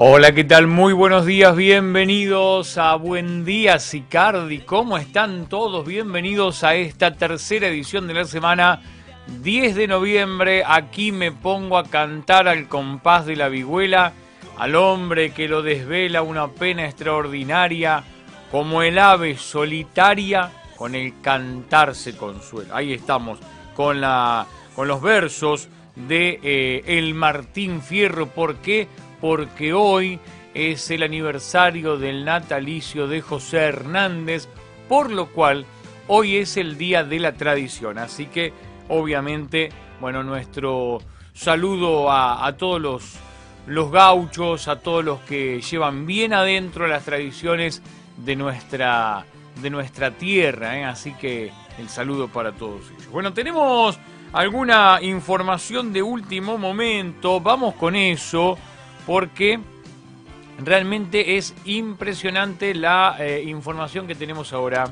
Hola, ¿qué tal? Muy buenos días, bienvenidos a Buen Día Sicardi. ¿Cómo están todos? Bienvenidos a esta tercera edición de la semana 10 de noviembre. Aquí me pongo a cantar al compás de la vihuela, al hombre que lo desvela una pena extraordinaria, como el ave solitaria con el cantar se consuela. Ahí estamos, con, la, con los versos de eh, El Martín Fierro. ¿Por qué? Porque hoy es el aniversario del natalicio de José Hernández, por lo cual hoy es el día de la tradición. Así que, obviamente, bueno, nuestro saludo a, todos los, los gauchos, a todos los que llevan bien adentro las tradiciones de nuestra, de nuestra tierra. ¿eh? Así que el saludo para todos ellos. Bueno, tenemos alguna información de último momento. Vamos con eso porque realmente es impresionante la eh, información que tenemos ahora.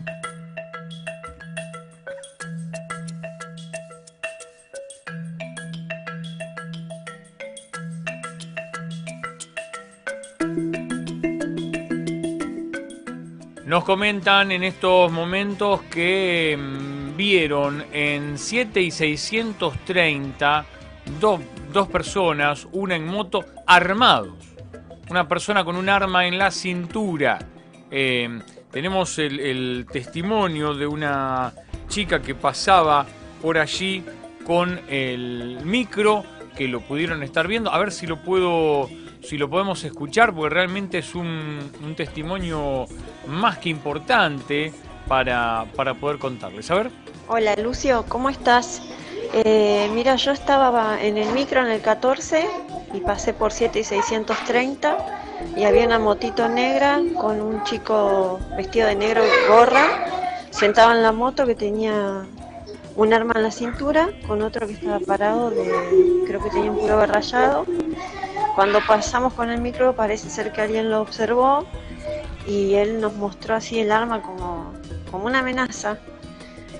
Nos comentan en estos momentos que mm, vieron en 7 y 630 dos dos personas, una en moto, armados. Una persona con un arma en la cintura. Eh, tenemos el, testimonio de una chica que pasaba por allí con el micro, que lo pudieron estar viendo. A ver si lo puedo, si lo podemos escuchar, porque realmente es un, un testimonio más que importante para, para poder contarles. A ver. Hola Lucio, ¿cómo estás? Eh, mira, yo estaba en el micro en el 14 y pasé por 7 y 630 y había una motito negra con un chico vestido de negro, gorra, sentado en la moto que tenía un arma en la cintura con otro que estaba parado, creo que tenía un puro rayado. Cuando pasamos con el micro parece ser que alguien lo observó y él nos mostró así el arma como, como una amenaza.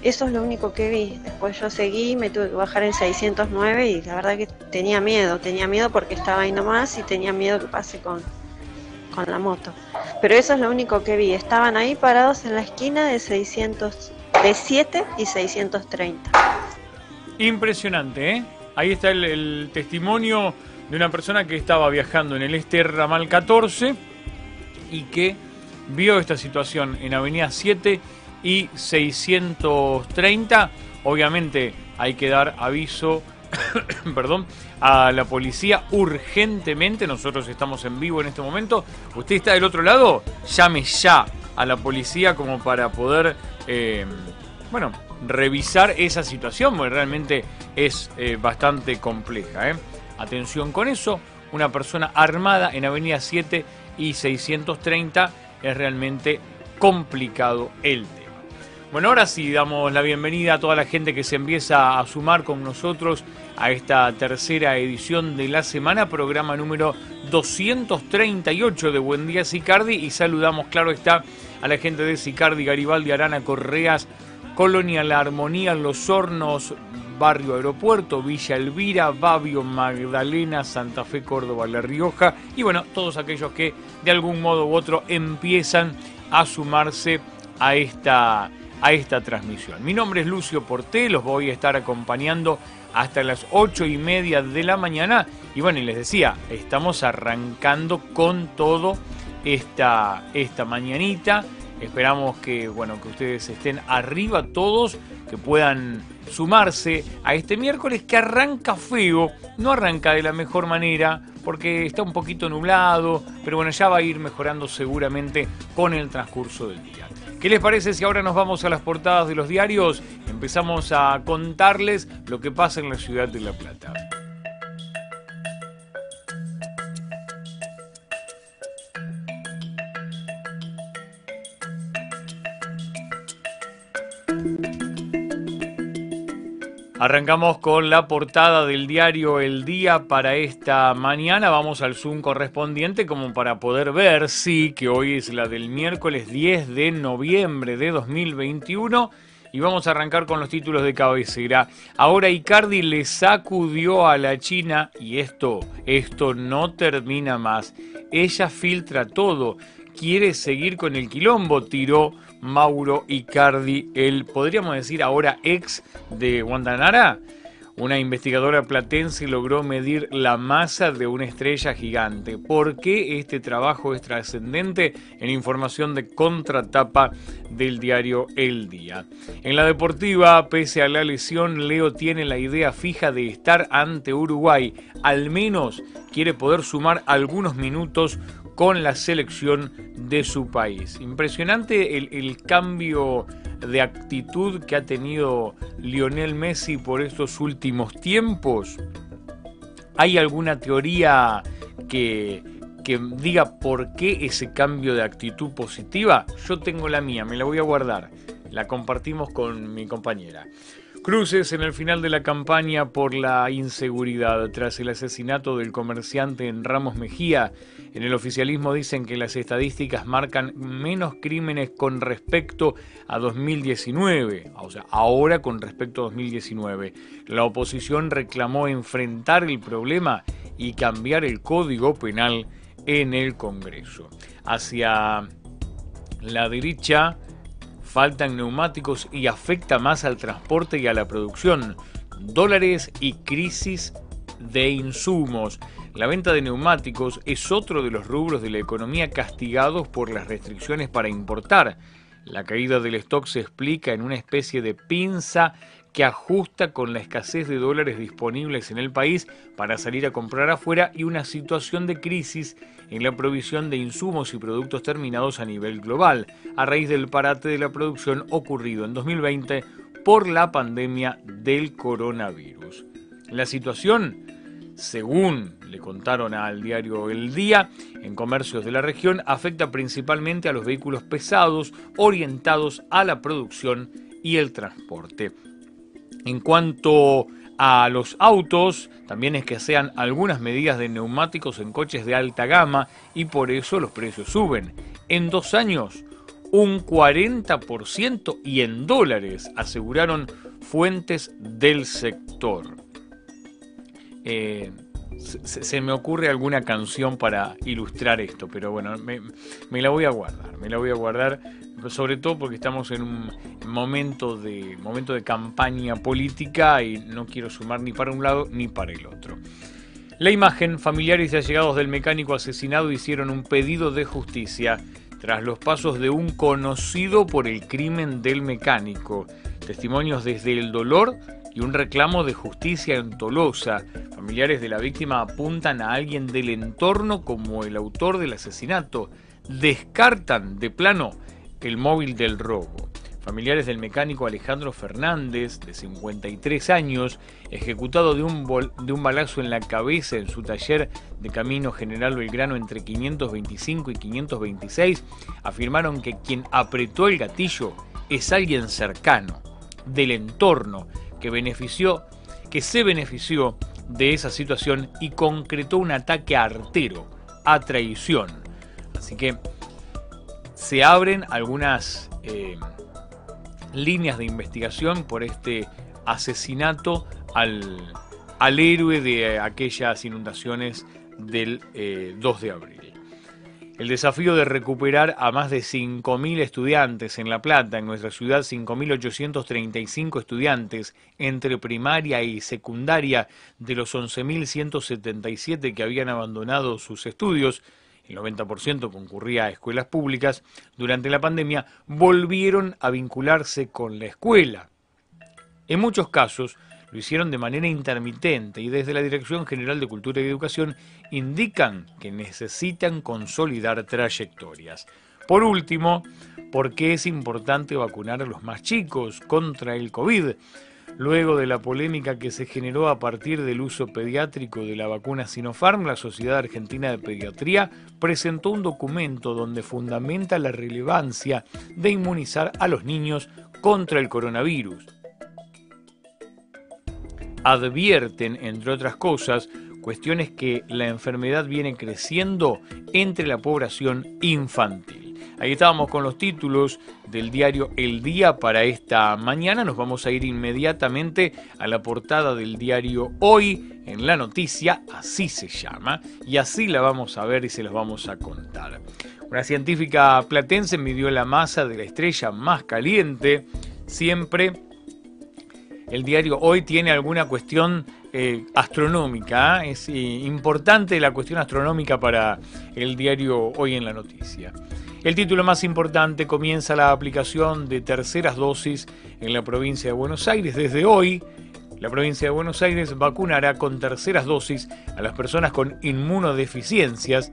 Eso es lo único que vi. Después yo seguí, me tuve que bajar en 609 y la verdad que tenía miedo, tenía miedo porque estaba ahí nomás y tenía miedo que pase con, con la moto. Pero eso es lo único que vi. Estaban ahí parados en la esquina de 600, de 7 y 630. Impresionante, ¿eh? Ahí está el, el testimonio de una persona que estaba viajando en el este ramal 14 y que vio esta situación en Avenida 7 y 630. Obviamente hay que dar aviso perdón, a la policía urgentemente. Nosotros estamos en vivo en este momento. Usted está del otro lado, llame ya a la policía como para poder, eh, bueno, revisar esa situación, porque realmente es eh, bastante compleja. ¿eh? Atención con eso, una persona armada en Avenida 7 y 630 es realmente complicado el tema. Bueno, ahora sí damos la bienvenida a toda la gente que se empieza a sumar con nosotros a esta tercera edición de la semana, programa número 238 de Buen Día Sicardi. Y saludamos, claro está, a la gente de Sicardi, Garibaldi, Arana, Correas, Colonia La Armonía, Los Hornos, Barrio Aeropuerto, Villa Elvira, Babio, Magdalena, Santa Fe, Córdoba, La Rioja. Y bueno, todos aquellos que de algún modo u otro empiezan a sumarse a esta a esta transmisión. Mi nombre es Lucio Porté, los voy a estar acompañando hasta las ocho y media de la mañana. Y bueno, y les decía, estamos arrancando con todo esta, esta mañanita. Esperamos que, bueno, que ustedes estén arriba todos, que puedan sumarse a este miércoles que arranca feo, no arranca de la mejor manera porque está un poquito nublado, pero bueno, ya va a ir mejorando seguramente con el transcurso del día. ¿Qué les parece si ahora nos vamos a las portadas de los diarios? Empezamos a contarles lo que pasa en la ciudad de La Plata. Arrancamos con la portada del diario El Día para esta mañana. Vamos al Zoom correspondiente como para poder ver, sí, que hoy es la del miércoles 10 de noviembre de 2021. Y vamos a arrancar con los títulos de cabecera. Ahora Icardi le sacudió a la China y esto, esto no termina más. ella filtra todo, quiere seguir con el quilombo, tiró Mauro Icardi, el podríamos decir ahora ex de Guantanara. Una investigadora platense logró medir la masa de una estrella gigante. ¿Por qué este trabajo es trascendente? En información de contratapa del diario El Día. En la deportiva, pese a la lesión, Leo tiene la idea fija de estar ante Uruguay. Al menos quiere poder sumar algunos minutos con la selección de su país. Impresionante el, cambio de actitud que ha tenido Lionel Messi por estos últimos tiempos. ¿Hay alguna teoría que, que diga por qué ese cambio de actitud positiva? Yo tengo la mía, me la voy a guardar. La compartimos con mi compañera. Cruces en el final de la campaña por la inseguridad tras el asesinato del comerciante en Ramos Mejía. En el oficialismo dicen que las estadísticas marcan menos crímenes con respecto a 2019, o sea, ahora con respecto a 2019. La oposición reclamó enfrentar el problema y cambiar el código penal en el Congreso. Hacia la derecha faltan neumáticos y afecta más al transporte y a la producción. Dólares y crisis de insumos. La venta de neumáticos es otro de los rubros de la economía castigados por las restricciones para importar. La caída del stock se explica en una especie de pinza que ajusta con la escasez de dólares disponibles en el país para salir a comprar afuera y una situación de crisis en la provisión de insumos y productos terminados a nivel global, a raíz del parate de la producción ocurrido en 2020 por la pandemia del coronavirus. La situación según le contaron al diario El Día, en comercios de la región, afecta principalmente a los vehículos pesados orientados a la producción y el transporte. En cuanto a los autos, también es que sean algunas medidas de neumáticos en coches de alta gama y por eso los precios suben. En dos años, un 40% y en dólares, aseguraron fuentes del sector. Eh, se, me ocurre alguna canción para ilustrar esto, pero bueno, me, la voy a guardar, me la voy a guardar, sobre todo porque estamos en un momento de, momento de campaña política y no quiero sumar ni para un lado ni para el otro. La imagen, familiares y allegados del mecánico asesinado hicieron un pedido de justicia tras los pasos de un conocido por el crimen del mecánico. Testimonios desde el dolor y un reclamo de justicia en Tolosa. Familiares de la víctima apuntan a alguien del entorno como el autor del asesinato. Descartan de plano el móvil del robo. Familiares del mecánico Alejandro Fernández, de 53 años, ejecutado de un, de un balazo en la cabeza en su taller de Camino General Belgrano entre 525 y 526, afirmaron que quien apretó el gatillo es alguien cercano, del entorno, que benefició, que se benefició de esa situación y concretó un ataque artero, a traición. Así que se abren algunas eh, líneas de investigación por este asesinato al, al héroe de aquellas inundaciones del 2 eh, de abril. El desafío de recuperar a más de 5.000 estudiantes en La Plata, en nuestra ciudad 5.835 estudiantes entre primaria y secundaria de los 11.177 que habían abandonado sus estudios, el 90% concurría a escuelas públicas, durante la pandemia volvieron a vincularse con la escuela. En muchos casos, lo hicieron de manera intermitente y desde la Dirección General de Cultura y Educación indican que necesitan consolidar trayectorias. Por último, ¿por qué es importante vacunar a los más chicos contra el COVID? Luego de la polémica que se generó a partir del uso pediátrico de la vacuna Sinopharm, la Sociedad Argentina de Pediatría presentó un documento donde fundamenta la relevancia de inmunizar a los niños contra el coronavirus advierten, entre otras cosas, cuestiones que la enfermedad viene creciendo entre la población infantil. Ahí estábamos con los títulos del diario El Día para esta mañana. Nos vamos a ir inmediatamente a la portada del diario Hoy en la noticia, así se llama, y así la vamos a ver y se las vamos a contar. Una científica platense midió la masa de la estrella más caliente. Siempre el diario Hoy tiene alguna cuestión eh, astronómica. ¿eh? Es eh, importante la cuestión astronómica para el diario Hoy en la Noticia. El título más importante comienza la aplicación de terceras dosis en la provincia de Buenos Aires. Desde hoy, la provincia de Buenos Aires vacunará con terceras dosis a las personas con inmunodeficiencias,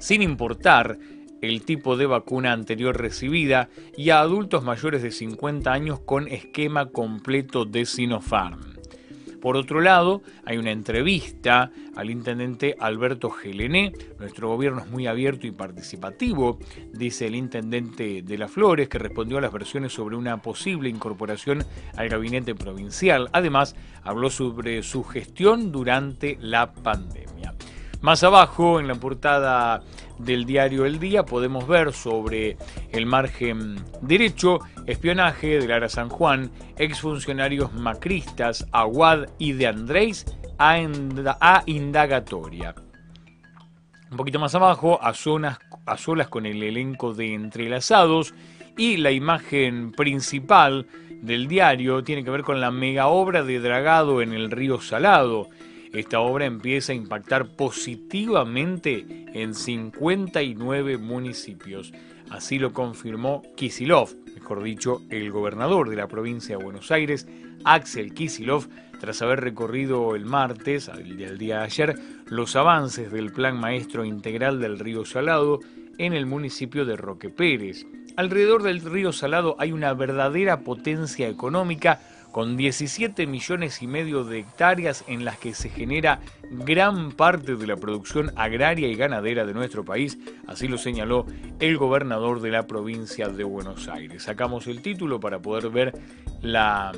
sin importar el tipo de vacuna anterior recibida y a adultos mayores de 50 años con esquema completo de Sinopharm. Por otro lado, hay una entrevista al intendente Alberto Gelené. Nuestro gobierno es muy abierto y participativo, dice el intendente de Las Flores, que respondió a las versiones sobre una posible incorporación al gabinete provincial. Además, habló sobre su gestión durante la pandemia. Más abajo, en la portada del diario El Día, podemos ver sobre el margen derecho espionaje de Lara San Juan, exfuncionarios macristas, Aguad y de Andrés a, indagatoria. Un poquito más abajo, a, zonas, a solas con el elenco de entrelazados y la imagen principal del diario tiene que ver con la mega obra de dragado en el río Salado esta obra empieza a impactar positivamente en 59 municipios. Así lo confirmó Kisilov, mejor dicho, el gobernador de la provincia de Buenos Aires, Axel Kisilov, tras haber recorrido el martes, el día de ayer, los avances del Plan Maestro Integral del Río Salado en el municipio de Roque Pérez. Alrededor del río Salado hay una verdadera potencia económica con 17 millones y medio de hectáreas en las que se genera gran parte de la producción agraria y ganadera de nuestro país, así lo señaló el gobernador de la provincia de Buenos Aires. Sacamos el título para poder ver la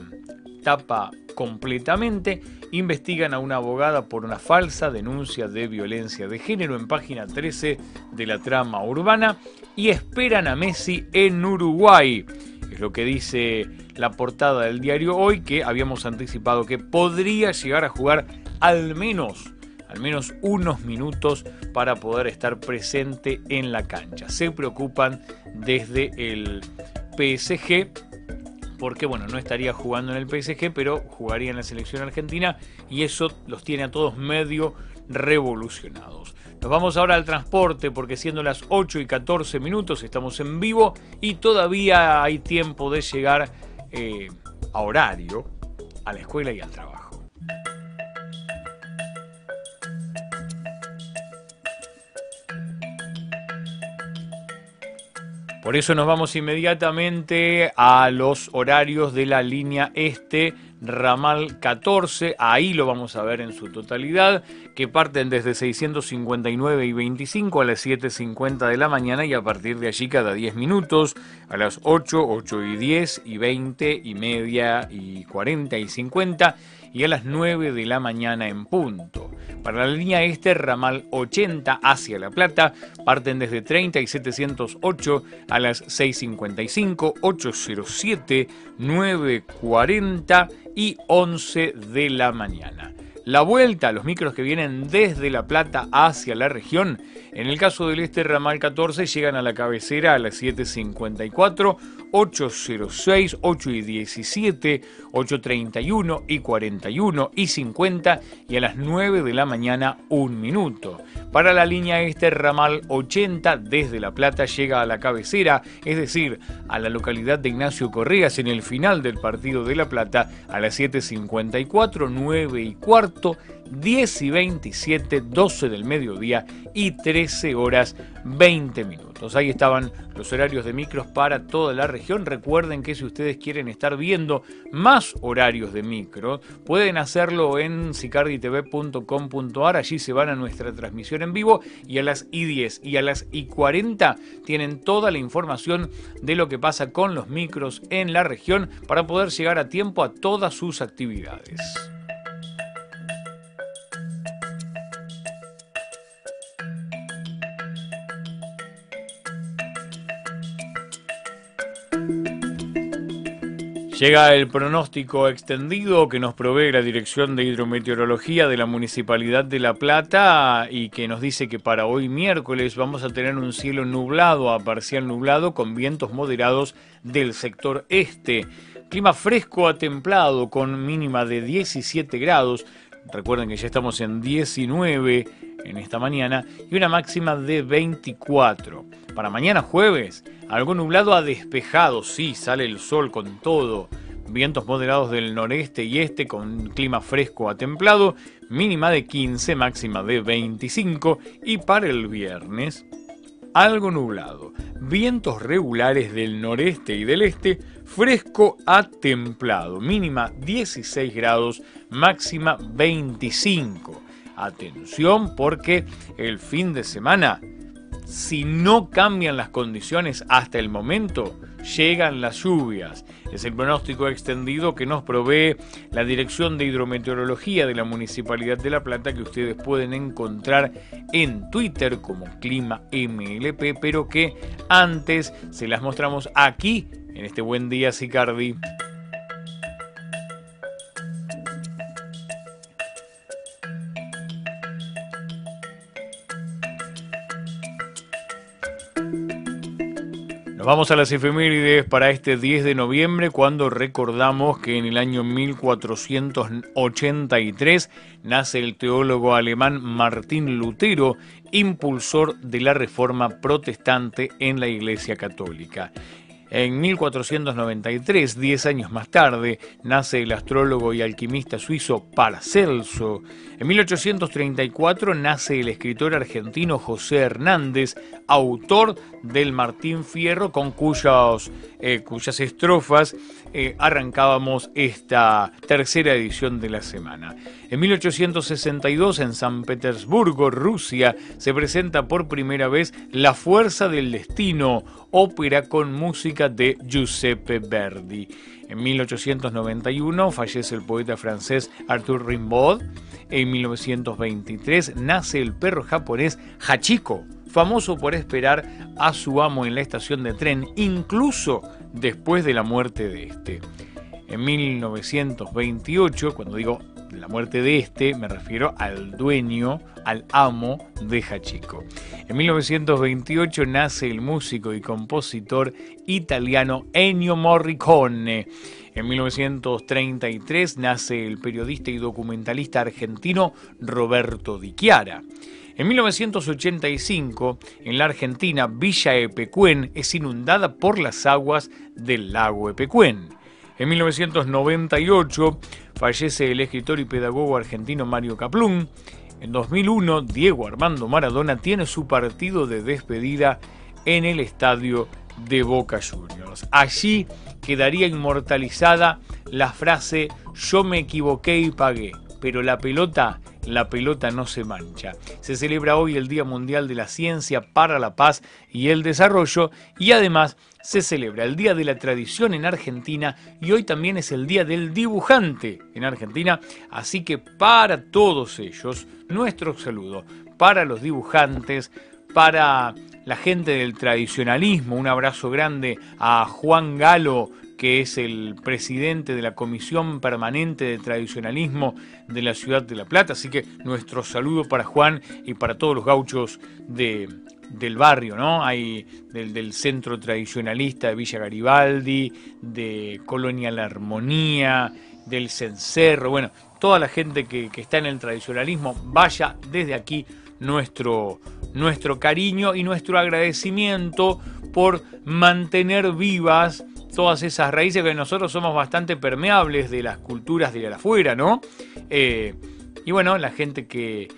tapa completamente. Investigan a una abogada por una falsa denuncia de violencia de género en página 13 de la trama urbana y esperan a Messi en Uruguay. Es lo que dice la portada del diario hoy, que habíamos anticipado que podría llegar a jugar al menos, al menos unos minutos para poder estar presente en la cancha. Se preocupan desde el PSG porque bueno, no estaría jugando en el PSG, pero jugaría en la selección argentina y eso los tiene a todos medio revolucionados. Nos vamos ahora al transporte porque siendo las 8 y 14 minutos estamos en vivo y todavía hay tiempo de llegar eh, a horario a la escuela y al trabajo. Por eso nos vamos inmediatamente a los horarios de la línea este ramal 14, ahí lo vamos a ver en su totalidad, que parten desde 659 y 25 a las 7.50 de la mañana y a partir de allí cada 10 minutos, a las 8, 8 y 10 y 20 y media y 40 y 50 y a las 9 de la mañana en punto. Para la línea este, ramal 80 hacia La Plata, parten desde 30 y 708 a las 6.55, 807, 9.40 y 11 de la mañana. La vuelta a los micros que vienen desde La Plata hacia la región, en el caso del este ramal 14 llegan a la cabecera a las 7.54, 806, 8 y 17, 831 y 41 y 50 y a las 9 de la mañana un minuto. Para la línea este ramal 80 desde La Plata llega a la cabecera, es decir, a la localidad de Ignacio Correas en el final del partido de La Plata a las 7.54, 9 y cuarto 10 y 27, 12 del mediodía y 13 horas 20 minutos. Ahí estaban los horarios de micros para toda la región. Recuerden que si ustedes quieren estar viendo más horarios de micro, pueden hacerlo en sicarditv.com.ar. Allí se van a nuestra transmisión en vivo y a las I10 y a las I40 tienen toda la información de lo que pasa con los micros en la región para poder llegar a tiempo a todas sus actividades. Llega el pronóstico extendido que nos provee la Dirección de Hidrometeorología de la Municipalidad de La Plata y que nos dice que para hoy miércoles vamos a tener un cielo nublado a parcial nublado con vientos moderados del sector este. Clima fresco a templado con mínima de 17 grados. Recuerden que ya estamos en 19 en esta mañana y una máxima de 24. Para mañana jueves, algo nublado a despejado, sí, sale el sol con todo. Vientos moderados del noreste y este con clima fresco a templado, mínima de 15, máxima de 25 y para el viernes algo nublado, vientos regulares del noreste y del este, fresco a templado, mínima 16 grados, máxima 25. Atención porque el fin de semana, si no cambian las condiciones hasta el momento, llegan las lluvias. Es el pronóstico extendido que nos provee la Dirección de Hidrometeorología de la Municipalidad de La Plata que ustedes pueden encontrar en Twitter como Clima MLP, pero que antes se las mostramos aquí en este buen día Sicardi. Vamos a las efemérides para este 10 de noviembre cuando recordamos que en el año 1483 nace el teólogo alemán Martín Lutero, impulsor de la reforma protestante en la Iglesia Católica. En 1493, diez años más tarde, nace el astrólogo y alquimista suizo Paracelso. En 1834 nace el escritor argentino José Hernández, autor del Martín Fierro, con cuyas, eh, cuyas estrofas eh, arrancábamos esta tercera edición de la semana. En 1862, en San Petersburgo, Rusia, se presenta por primera vez La Fuerza del Destino, ópera con música de Giuseppe Verdi. En 1891 fallece el poeta francés Arthur Rimbaud. En 1923 nace el perro japonés Hachiko, famoso por esperar a su amo en la estación de tren, incluso después de la muerte de este. En 1928, cuando digo la muerte de este, me refiero al dueño, al amo de Hachiko. En 1928 nace el músico y compositor italiano Ennio Morricone. En 1933 nace el periodista y documentalista argentino Roberto Di Chiara. En 1985, en la Argentina, Villa Epecuén es inundada por las aguas del lago Epecuén. En 1998 fallece el escritor y pedagogo argentino Mario Caplún. En 2001, Diego Armando Maradona tiene su partido de despedida en el estadio de Boca Juniors. Allí quedaría inmortalizada la frase yo me equivoqué y pagué, pero la pelota la pelota no se mancha. Se celebra hoy el Día Mundial de la Ciencia para la Paz y el Desarrollo y además se celebra el Día de la Tradición en Argentina y hoy también es el Día del Dibujante en Argentina. Así que para todos ellos, nuestro saludo para los dibujantes, para la gente del tradicionalismo, un abrazo grande a Juan Galo, que es el presidente de la Comisión Permanente de Tradicionalismo de la Ciudad de La Plata. Así que nuestro saludo para Juan y para todos los gauchos de, del barrio, ¿no? Hay del, centro tradicionalista de Villa Garibaldi, de Colonia La Armonía, del Cencerro, bueno, toda la gente que, que está en el tradicionalismo, vaya desde aquí nuestro, nuestro cariño y nuestro agradecimiento por mantener vivas todas esas raíces que nosotros somos bastante permeables de las culturas de afuera, ¿no? Eh, y bueno, la gente que,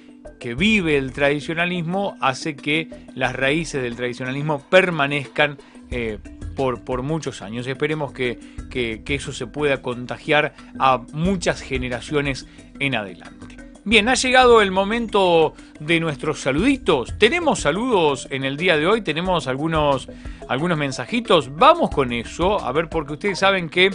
vive el tradicionalismo hace que las raíces del tradicionalismo permanezcan eh, por, por, muchos años. Esperemos que, que, eso se pueda contagiar a muchas generaciones en adelante. Bien, ha llegado el momento de nuestros saluditos. Tenemos saludos en el día de hoy, tenemos algunos, algunos mensajitos. Vamos con eso, a ver, porque ustedes saben que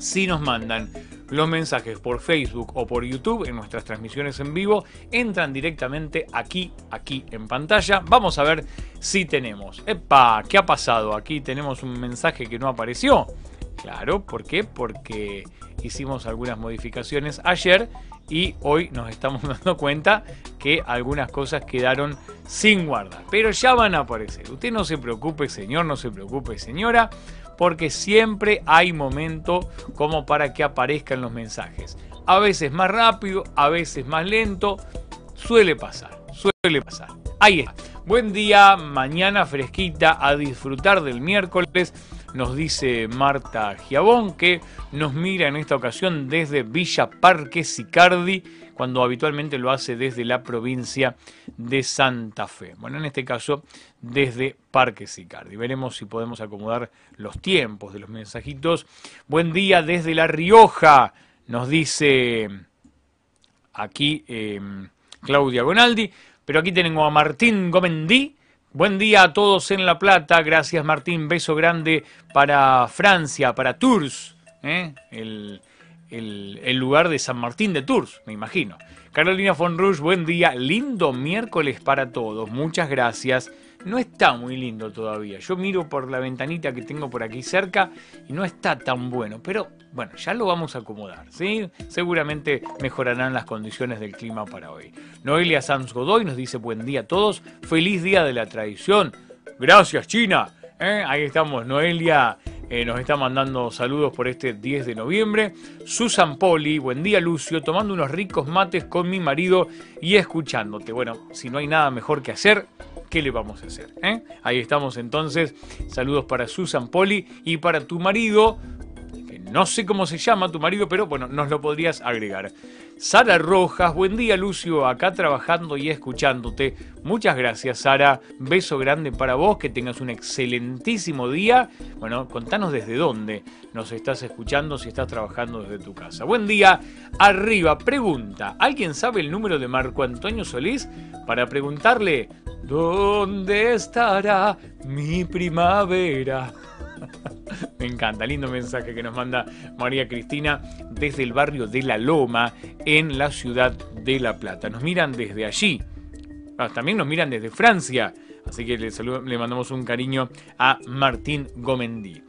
si nos mandan los mensajes por Facebook o por YouTube en nuestras transmisiones en vivo, entran directamente aquí, aquí en pantalla. Vamos a ver si tenemos. ¡Epa! ¿Qué ha pasado? Aquí tenemos un mensaje que no apareció. Claro, ¿por qué? Porque hicimos algunas modificaciones ayer y hoy nos estamos dando cuenta que algunas cosas quedaron sin guardar. Pero ya van a aparecer. Usted no se preocupe, señor, no se preocupe, señora, porque siempre hay momento como para que aparezcan los mensajes. A veces más rápido, a veces más lento. Suele pasar, suele pasar. Ahí está. Buen día, mañana fresquita, a disfrutar del miércoles nos dice Marta Giabón, que nos mira en esta ocasión desde Villa Parque Sicardi, cuando habitualmente lo hace desde la provincia de Santa Fe. Bueno, en este caso, desde Parque Sicardi. Veremos si podemos acomodar los tiempos de los mensajitos. Buen día desde La Rioja, nos dice aquí eh, Claudia Gonaldi. Pero aquí tenemos a Martín Gomendí, Buen día a todos en La Plata. Gracias Martín. Beso grande para Francia, para Tours, ¿eh? el, el, lugar de San Martín de Tours, me imagino. Carolina von Rush, buen día. Lindo miércoles para todos. Muchas gracias no está muy lindo todavía. Yo miro por la ventanita que tengo por aquí cerca y no está tan bueno, pero bueno, ya lo vamos a acomodar, ¿sí? Seguramente mejorarán las condiciones del clima para hoy. Noelia Sanz Godoy nos dice buen día a todos, feliz día de la tradición. Gracias China. ¿eh? Ahí estamos, Noelia eh, nos está mandando saludos por este 10 de noviembre. Susan Poli, buen día Lucio, tomando unos ricos mates con mi marido y escuchándote. Bueno, si no hay nada mejor que hacer, ¿qué le vamos a hacer? Eh? Ahí estamos entonces. Saludos para Susan Poli y para tu marido. No sé cómo se llama tu marido, pero bueno, nos lo podrías agregar. Sara Rojas, buen día Lucio, acá trabajando y escuchándote. Muchas gracias Sara, beso grande para vos, que tengas un excelentísimo día. Bueno, contanos desde dónde nos estás escuchando si estás trabajando desde tu casa. Buen día, arriba, pregunta, ¿alguien sabe el número de Marco Antonio Solís? Para preguntarle, ¿dónde estará mi primavera? Me encanta, lindo mensaje que nos manda María Cristina desde el barrio de La Loma en la ciudad de La Plata. Nos miran desde allí. Ah, también nos miran desde Francia. Así que le, le mandamos un cariño a Martín Gomendí.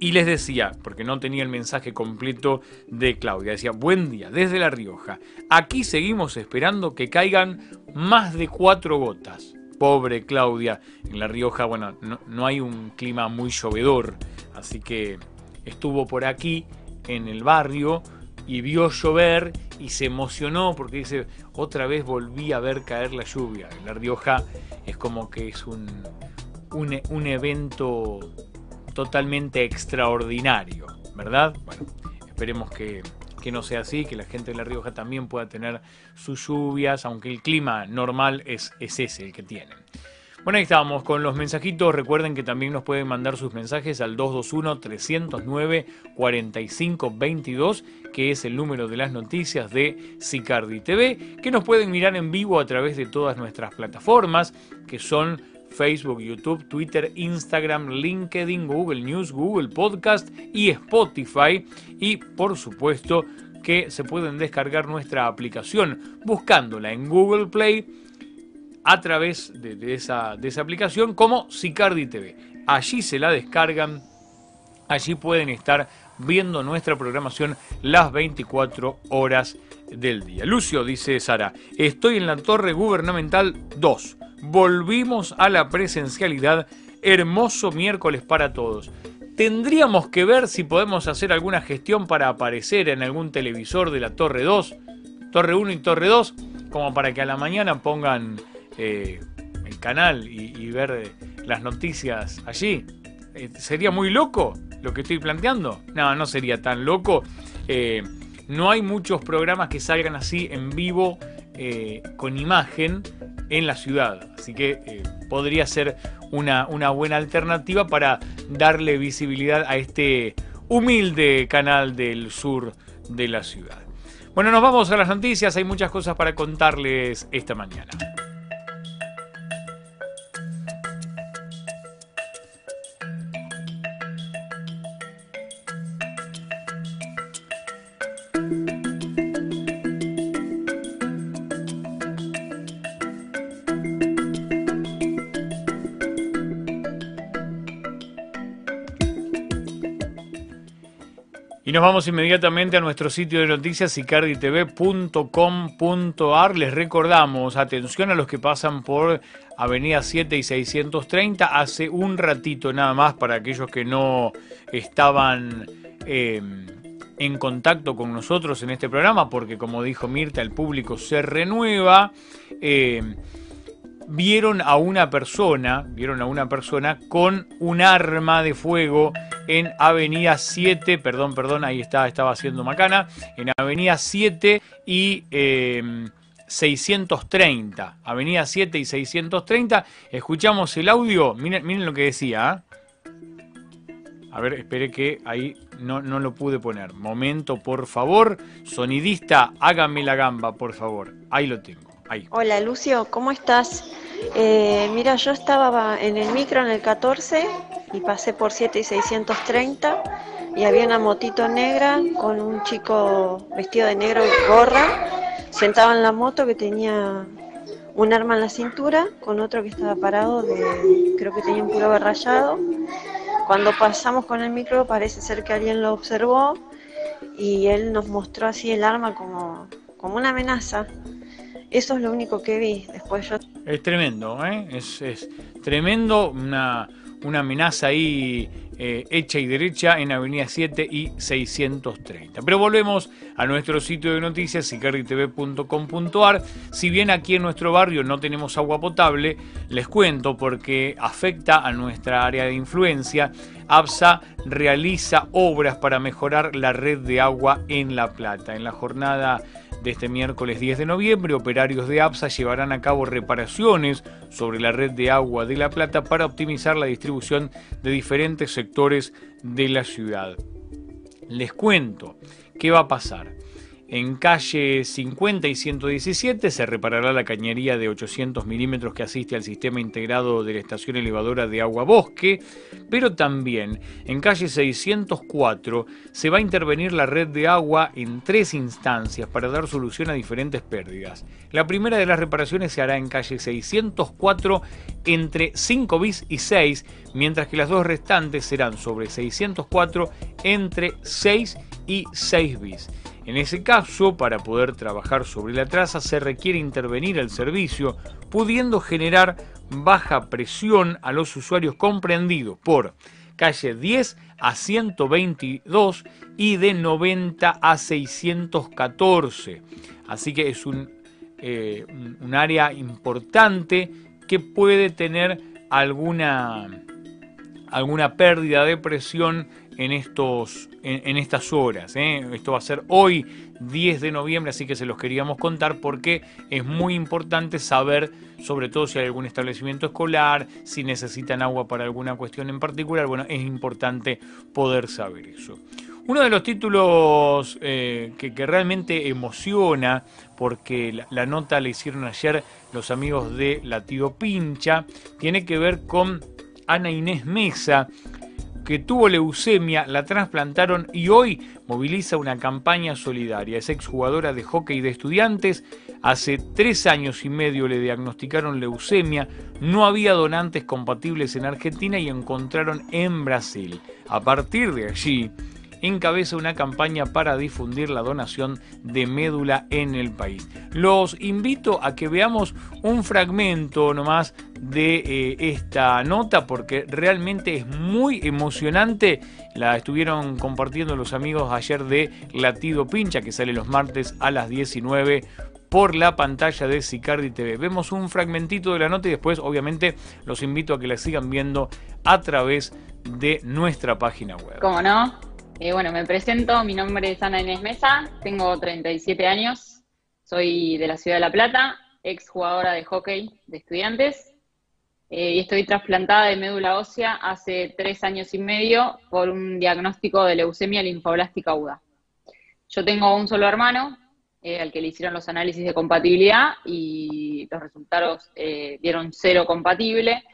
Y les decía, porque no tenía el mensaje completo de Claudia, decía, buen día, desde La Rioja. Aquí seguimos esperando que caigan más de cuatro gotas. Pobre Claudia, en La Rioja, bueno, no, hay un clima muy llovedor, así que estuvo por aquí, en el barrio, y vio llover y se emocionó porque dice, otra vez volví a ver caer la lluvia. En La Rioja es como que es un, un, evento totalmente extraordinario, ¿verdad? Bueno, esperemos que, que no sea así, que la gente de La Rioja también pueda tener sus lluvias, aunque el clima normal es, es ese el que tienen. Bueno, ahí estábamos con los mensajitos. Recuerden que también nos pueden mandar sus mensajes al 221-309-4522, que es el número de las noticias de Sicardi TV, que nos pueden mirar en vivo a través de todas nuestras plataformas, que son Facebook, YouTube, Twitter, Instagram, LinkedIn, Google News, Google Podcast y Spotify. Y por supuesto que se pueden descargar nuestra aplicación buscándola en Google Play a través de, esa, de esa aplicación como Sicardi TV. Allí se la descargan, allí pueden estar viendo nuestra programación las 24 horas del día. Lucio, dice Sara, estoy en la Torre Gubernamental 2 volvimos a la presencialidad. Hermoso miércoles para todos. Tendríamos que ver si podemos hacer alguna gestión para aparecer en algún televisor de la Torre 2, Torre 1 y Torre 2, como para que a la mañana pongan eh, el canal y, ver eh, las noticias allí. Eh, ¿Sería muy loco lo que estoy planteando? No, no sería tan loco. no hay muchos programas que salgan así en vivo con imagen en la ciudad. Así que eh, podría ser una, una buena alternativa para darle visibilidad a este humilde canal del sur de la ciudad. Bueno, nos vamos a las noticias, hay muchas cosas para contarles esta mañana. Y nos vamos inmediatamente a nuestro sitio de noticias icarditv.com.ar. Les recordamos, atención a los que pasan por Avenida 7 y 630, hace un ratito nada más para aquellos que no estaban eh, en contacto con nosotros en este programa, porque como dijo Mirta, el público se renueva. Eh, vieron a una persona, vieron a una persona con un arma de fuego en Avenida 7, perdón, perdón, ahí está, estaba haciendo macana, en Avenida 7 y 630, em, Avenida 7 y 630, escuchamos el audio, miren, miren lo que decía, ¿ah? A ver, espere que ahí no, no lo pude poner. Momento, por favor. Sonidista, hágame la gamba, por favor. Ahí lo tengo. Hola Lucio, ¿cómo estás? Eh, mira, yo estaba en el micro en el 14 y pasé por 7 y 630 y había una motito negra con un chico vestido de negro y gorra, sentado en la moto que tenía un arma en la cintura, con otro que estaba parado, de, creo que tenía un puro rayado. Cuando pasamos con el micro parece ser que alguien lo observó y él nos mostró así el arma como, como una amenaza. Eso es lo único que vi. Después yo... Es tremendo, ¿eh? Es, es tremendo, una, una amenaza ahí eh, hecha y derecha en Avenida 7 y 630. Pero volvemos a nuestro sitio de noticias, sicarditv.com.ar. Si bien aquí en nuestro barrio no tenemos agua potable, les cuento porque afecta a nuestra área de influencia. APSA realiza obras para mejorar la red de agua en La Plata. En la jornada de este miércoles 10 de noviembre, operarios de APSA llevarán a cabo reparaciones sobre la red de agua de La Plata para optimizar la distribución de diferentes sectores de la ciudad. Les cuento qué va a pasar. En calle 50 y 117 se reparará la cañería de 800 milímetros que asiste al sistema integrado de la estación elevadora de agua bosque, pero también en calle 604 se va a intervenir la red de agua en tres instancias para dar solución a diferentes pérdidas. La primera de las reparaciones se hará en calle 604 entre 5 bis y 6, mientras que las dos restantes serán sobre 604 entre 6 y 6 bis. En ese caso, para poder trabajar sobre la traza se requiere intervenir el servicio, pudiendo generar baja presión a los usuarios comprendidos por calle 10 a 122 y de 90 a 614. Así que es un, eh, un área importante que puede tener alguna, alguna pérdida de presión en, estos, en, estas horas. ¿eh? Esto va a ser hoy, 10 de noviembre, así que se los queríamos contar porque es muy importante saber, sobre todo si hay algún establecimiento escolar, si necesitan agua para alguna cuestión en particular, bueno, es importante poder saber eso. Uno de los títulos eh, que, realmente emociona, porque la, la, nota le hicieron ayer los amigos de Latido Pincha, tiene que ver con Ana Inés Mesa, que tuvo leucemia, la trasplantaron y hoy moviliza una campaña solidaria. Es exjugadora de hockey de estudiantes. Hace tres años y medio le diagnosticaron leucemia. No había donantes compatibles en Argentina y encontraron en Brasil. A partir de allí, encabeza una campaña para difundir la donación de médula en el país. Los invito a que veamos un fragmento nomás de eh, esta nota porque realmente es muy emocionante. La estuvieron compartiendo los amigos ayer de Latido Pincha que sale los martes a las 19 por la pantalla de Sicardi TV. Vemos un fragmentito de la nota y después obviamente los invito a que la sigan viendo a través de nuestra página web. ¿Cómo no? Eh, bueno, me presento, mi nombre es Ana Inés Mesa, tengo 37 años, soy de la ciudad de La Plata, ex jugadora de hockey de estudiantes eh, y estoy trasplantada de médula ósea hace tres años y medio por un diagnóstico de leucemia linfoblástica aguda. Yo tengo un solo hermano eh, al que le hicieron los análisis de compatibilidad y los resultados dieron cero compatible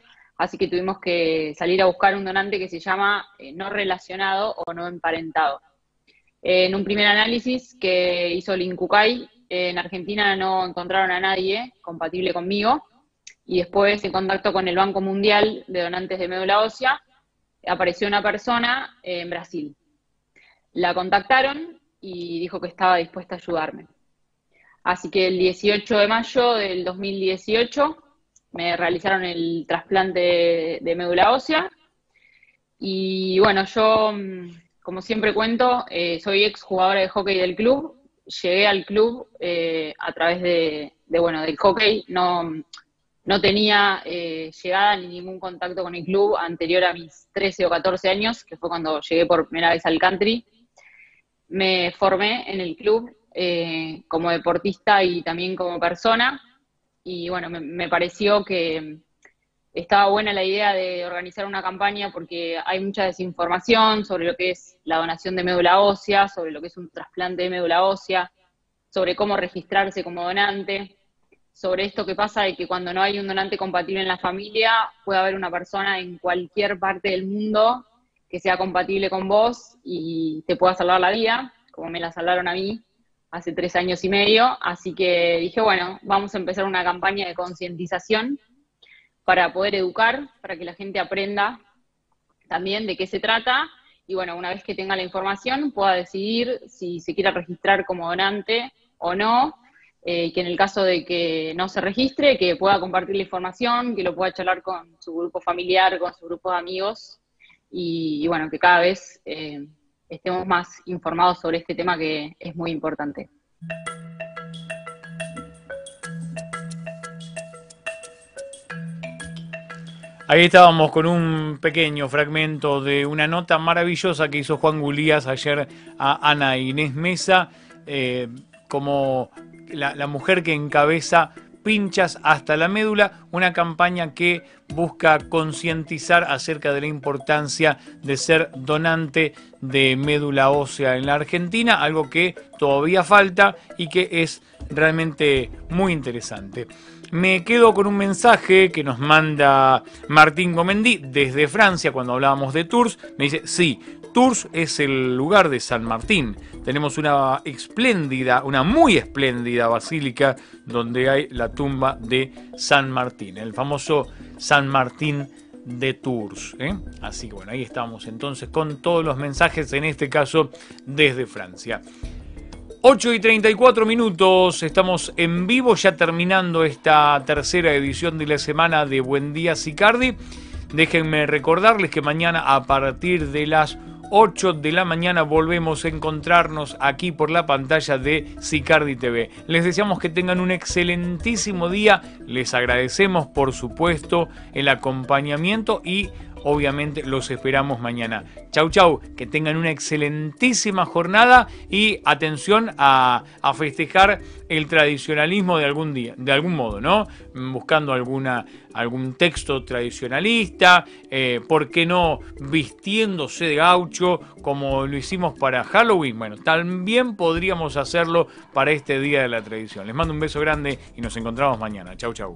así que tuvimos que salir a buscar un donante que se llama eh, no relacionado o no emparentado. en un primer análisis que hizo el INCUCAI, en Argentina no encontraron a nadie compatible conmigo, y después en contacto con el Banco Mundial de Donantes de Médula Ósea, apareció una persona en Brasil. la contactaron y dijo que estaba dispuesta a ayudarme. Así que el 18 de mayo del 2018 me realizaron el trasplante de, médula ósea. Y bueno, yo, mm, como siempre cuento, eh, soy ex jugadora de hockey del club. Llegué al club eh, a través de, bueno, del hockey. No, no tenía eh, llegada ni ningún contacto con el club anterior a mis 13 o 14 años, que fue cuando llegué por primera vez al country. Me formé en el club eh, como deportista y también como persona. Y bueno, me, pareció que estaba buena la idea de organizar una campaña porque hay mucha desinformación sobre lo que es la donación de médula ósea, sobre lo que es un trasplante de médula ósea, sobre cómo registrarse como donante, sobre esto que pasa de que cuando no hay un donante compatible en la familia, puede haber una persona en cualquier parte del mundo que sea compatible con vos y te pueda salvar la vida, como me la salvaron a mí hace tres años y medio, así que dije, bueno, vamos a empezar una campaña de concientización para poder educar, para que la gente aprenda también de qué se trata y bueno, una vez que tenga la información pueda decidir si se quiere registrar como donante o no, eh, que en el caso de que no se registre, que pueda compartir la información, que lo pueda charlar con su grupo familiar, con su grupo de amigos y, bueno, que cada vez... Eh, estemos más informados sobre este tema que es muy importante. Ahí estábamos con un pequeño fragmento de una nota maravillosa que hizo Juan Gulías ayer a Ana Inés Mesa, eh, como la mujer que encabeza pinchas hasta la médula, una campaña que busca concientizar acerca de la importancia de ser donante de médula ósea en la Argentina, algo que todavía falta y que es realmente muy interesante. Me quedo con un mensaje que nos manda Martín Gomendí desde Francia cuando hablábamos de Tours. Me dice, sí, Tours es el lugar de San Martín. Tenemos una espléndida, una muy espléndida basílica donde hay la tumba de San Martín, el famoso San Martín de Tours. ¿eh? Así que bueno, ahí estamos entonces con todos los mensajes, en este caso desde Francia. 8 y 34 minutos, estamos en vivo ya terminando esta tercera edición de la semana de Buen Día Sicardi. Déjenme recordarles que mañana a partir de las 8 de la mañana volvemos a encontrarnos aquí por la pantalla de Sicardi TV. Les deseamos que tengan un excelentísimo día, les agradecemos por supuesto el acompañamiento y obviamente los esperamos mañana. Chau, chau, que tengan una excelentísima jornada y atención a, festejar el tradicionalismo de algún día, de algún modo, ¿no? Buscando alguna, algún texto tradicionalista, eh, ¿por qué no vistiéndose de gaucho como lo hicimos para Halloween? Bueno, también podríamos hacerlo para este Día de la Tradición. Les mando un beso grande y nos encontramos mañana. Chau, chau.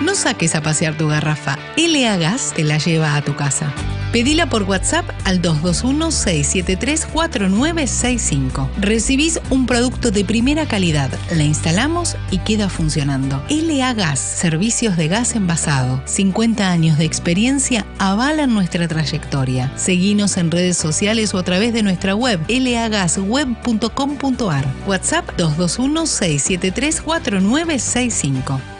No saques a pasear tu garrafa. LA Gas te la lleva a tu casa. Pedila por WhatsApp al 221-673-4965. Recibís un producto de primera calidad, la instalamos y queda funcionando. LA Gas, servicios de gas envasado. 50 años de experiencia avalan nuestra trayectoria. Seguinos en redes sociales o a través de nuestra web lagasweb.com.ar. WhatsApp 221-673-4965.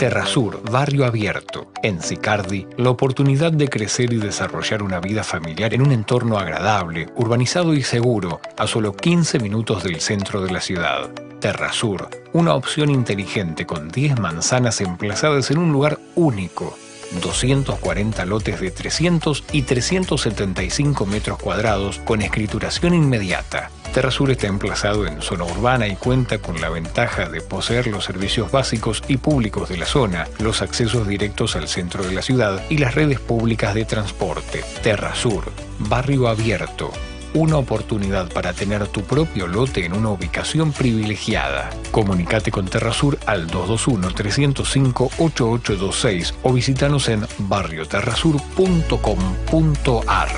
Terrasur, barrio abierto. En Sicardi, la oportunidad de crecer y desarrollar una vida familiar en un entorno agradable, urbanizado y seguro, a solo 15 minutos del centro de la ciudad. Terrasur, una opción inteligente con 10 manzanas emplazadas en un lugar único 240 lotes de 300 y 375 metros cuadrados con escrituración inmediata. Terrasur está emplazado en zona urbana y cuenta con la ventaja de poseer los servicios básicos y públicos de la zona, los accesos directos al centro de la ciudad y las redes públicas de transporte. Terrasur, barrio abierto, una oportunidad para tener tu propio lote en una ubicación privilegiada. Comunicate con Terrasur al 221-305-8826 o visítanos en barrioterrasur.com.ar.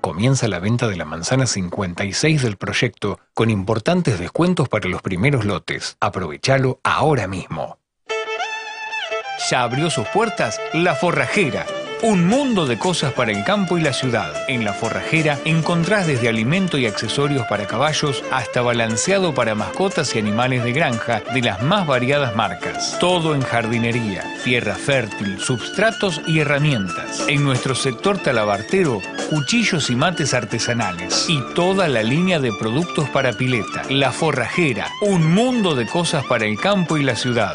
Comienza la venta de la manzana 56 del proyecto con importantes descuentos para los primeros lotes. Aprovechalo ahora mismo. Ya abrió sus puertas La Forrajera un mundo de cosas para el campo y la ciudad. En la forrajera encontrás desde alimento y accesorios para caballos hasta balanceado para mascotas y animales de granja de las más variadas marcas. Todo en jardinería, tierra fértil, substratos y herramientas. En nuestro sector talabartero, cuchillos y mates artesanales y toda la línea de productos para pileta. La forrajera, un mundo de cosas para el campo y la ciudad.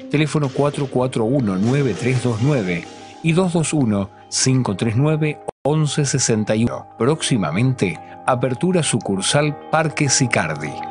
Teléfono 441-9329 y 221-539-1161. Próximamente, apertura sucursal Parque Sicardi.